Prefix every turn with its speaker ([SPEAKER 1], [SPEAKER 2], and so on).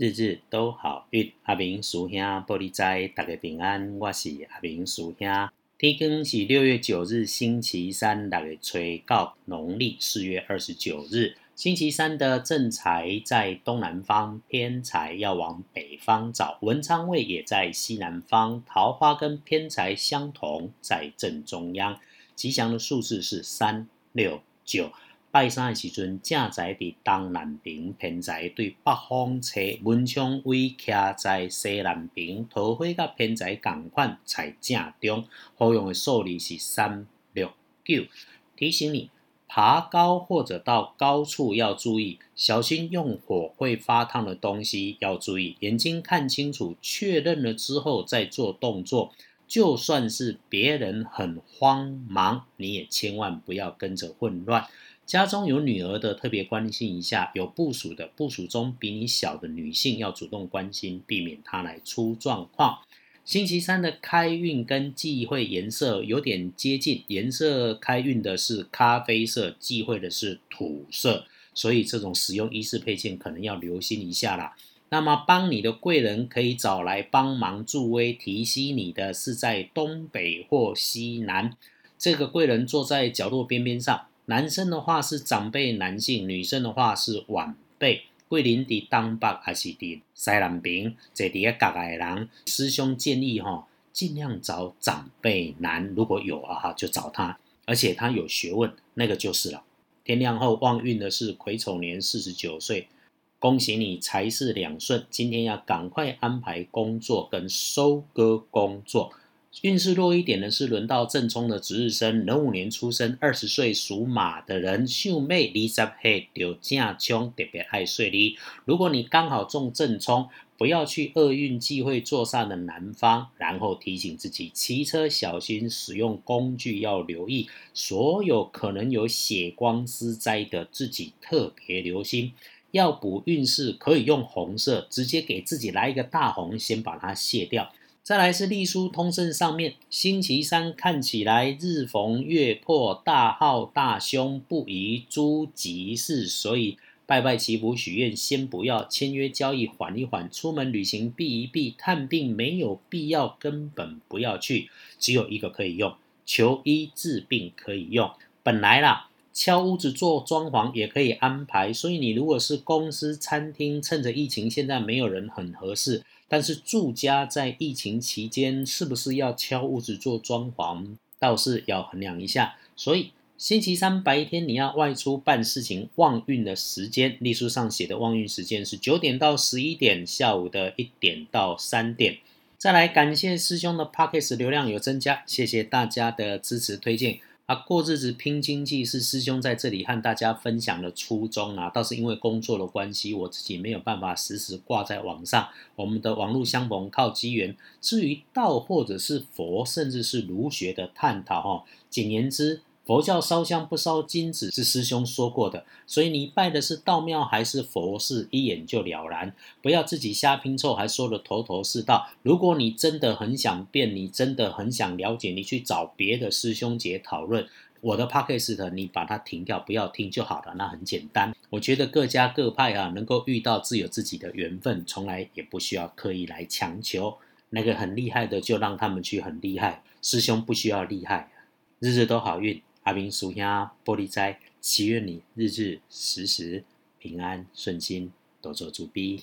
[SPEAKER 1] 日日都好运。阿明叔兄玻璃斋，大家平安。我是阿明叔兄。天更是六月九日，星期三，大家吹告农历四月二十九日。星期三的正财在东南方，偏财要往北方找。文昌位也在西南方，桃花跟偏财相同，在正中央。吉祥的数字是三六九。拜山的时阵，正在伫东南边，偏在对北方车文昌位徛在西南边，桃花甲偏在共款，才正中。好用的数字是三六九。提醒你。爬高或者到高处要注意，小心用火会发烫的东西要注意。眼睛看清楚，确认了之后再做动作。就算是别人很慌忙，你也千万不要跟着混乱。家中有女儿的，特别关心一下；有部署的，部署中比你小的女性要主动关心，避免她来出状况。星期三的开运跟忌讳颜色有点接近，颜色开运的是咖啡色，忌讳的是土色，所以这种使用衣饰配件可能要留心一下啦。那么帮你的贵人可以找来帮忙助威提携你的是在东北或西南，这个贵人坐在角落边边上，男生的话是长辈男性，女生的话是晚辈。桂林伫东北还是伫西南边，坐伫个角的人，师兄建议哈，尽量找长辈男，如果有啊哈，就找他，而且他有学问，那个就是了。天亮后旺运的是癸丑年四十九岁，恭喜你财势两顺，今天要赶快安排工作跟收割工作。运势弱一点的是轮到正冲的值日生，壬午年出生，二十岁属马的人，秀妹二十岁就正冲，特别爱睡哩。如果你刚好中正冲，不要去厄运忌讳坐上的南方，然后提醒自己骑车小心，使用工具要留意，所有可能有血光之灾的自己特别留心。要补运势，可以用红色，直接给自己来一个大红，先把它卸掉。再来是隶书通胜上面，星期三看起来日逢月破，大号大凶，不宜诸吉事，所以拜拜祈福许愿先不要，签约交易缓一缓，出门旅行避一避，探病没有必要，根本不要去。只有一个可以用，求医治病可以用。本来啦，敲屋子做装潢也可以安排，所以你如果是公司餐厅，趁着疫情现在没有人很合适。但是住家在疫情期间是不是要敲屋子做装潢，倒是要衡量一下。所以星期三白天你要外出办事情，旺运的时间，历书上写的旺运时间是九点到十一点，下午的一点到三点。再来感谢师兄的 p o c k e t 流量有增加，谢谢大家的支持推荐。啊，过日子拼经济是师兄在这里和大家分享的初衷啊，倒是因为工作的关系，我自己没有办法时时挂在网上。我们的网络相逢靠机缘，至于道或者是佛，甚至是儒学的探讨，哈，简言之。佛教烧香不烧金子是师兄说过的，所以你拜的是道庙还是佛寺，一眼就了然。不要自己瞎拼凑，还说的头头是道。如果你真的很想变，你真的很想了解，你去找别的师兄姐讨论。我的 p o c k e t，你把它停掉，不要听就好了。那很简单。我觉得各家各派啊，能够遇到自有自己的缘分，从来也不需要刻意来强求。那个很厉害的，就让他们去很厉害。师兄不需要厉害，日日都好运。阿明属下玻璃斋，祈愿你日日时时平安顺心，多做主逼。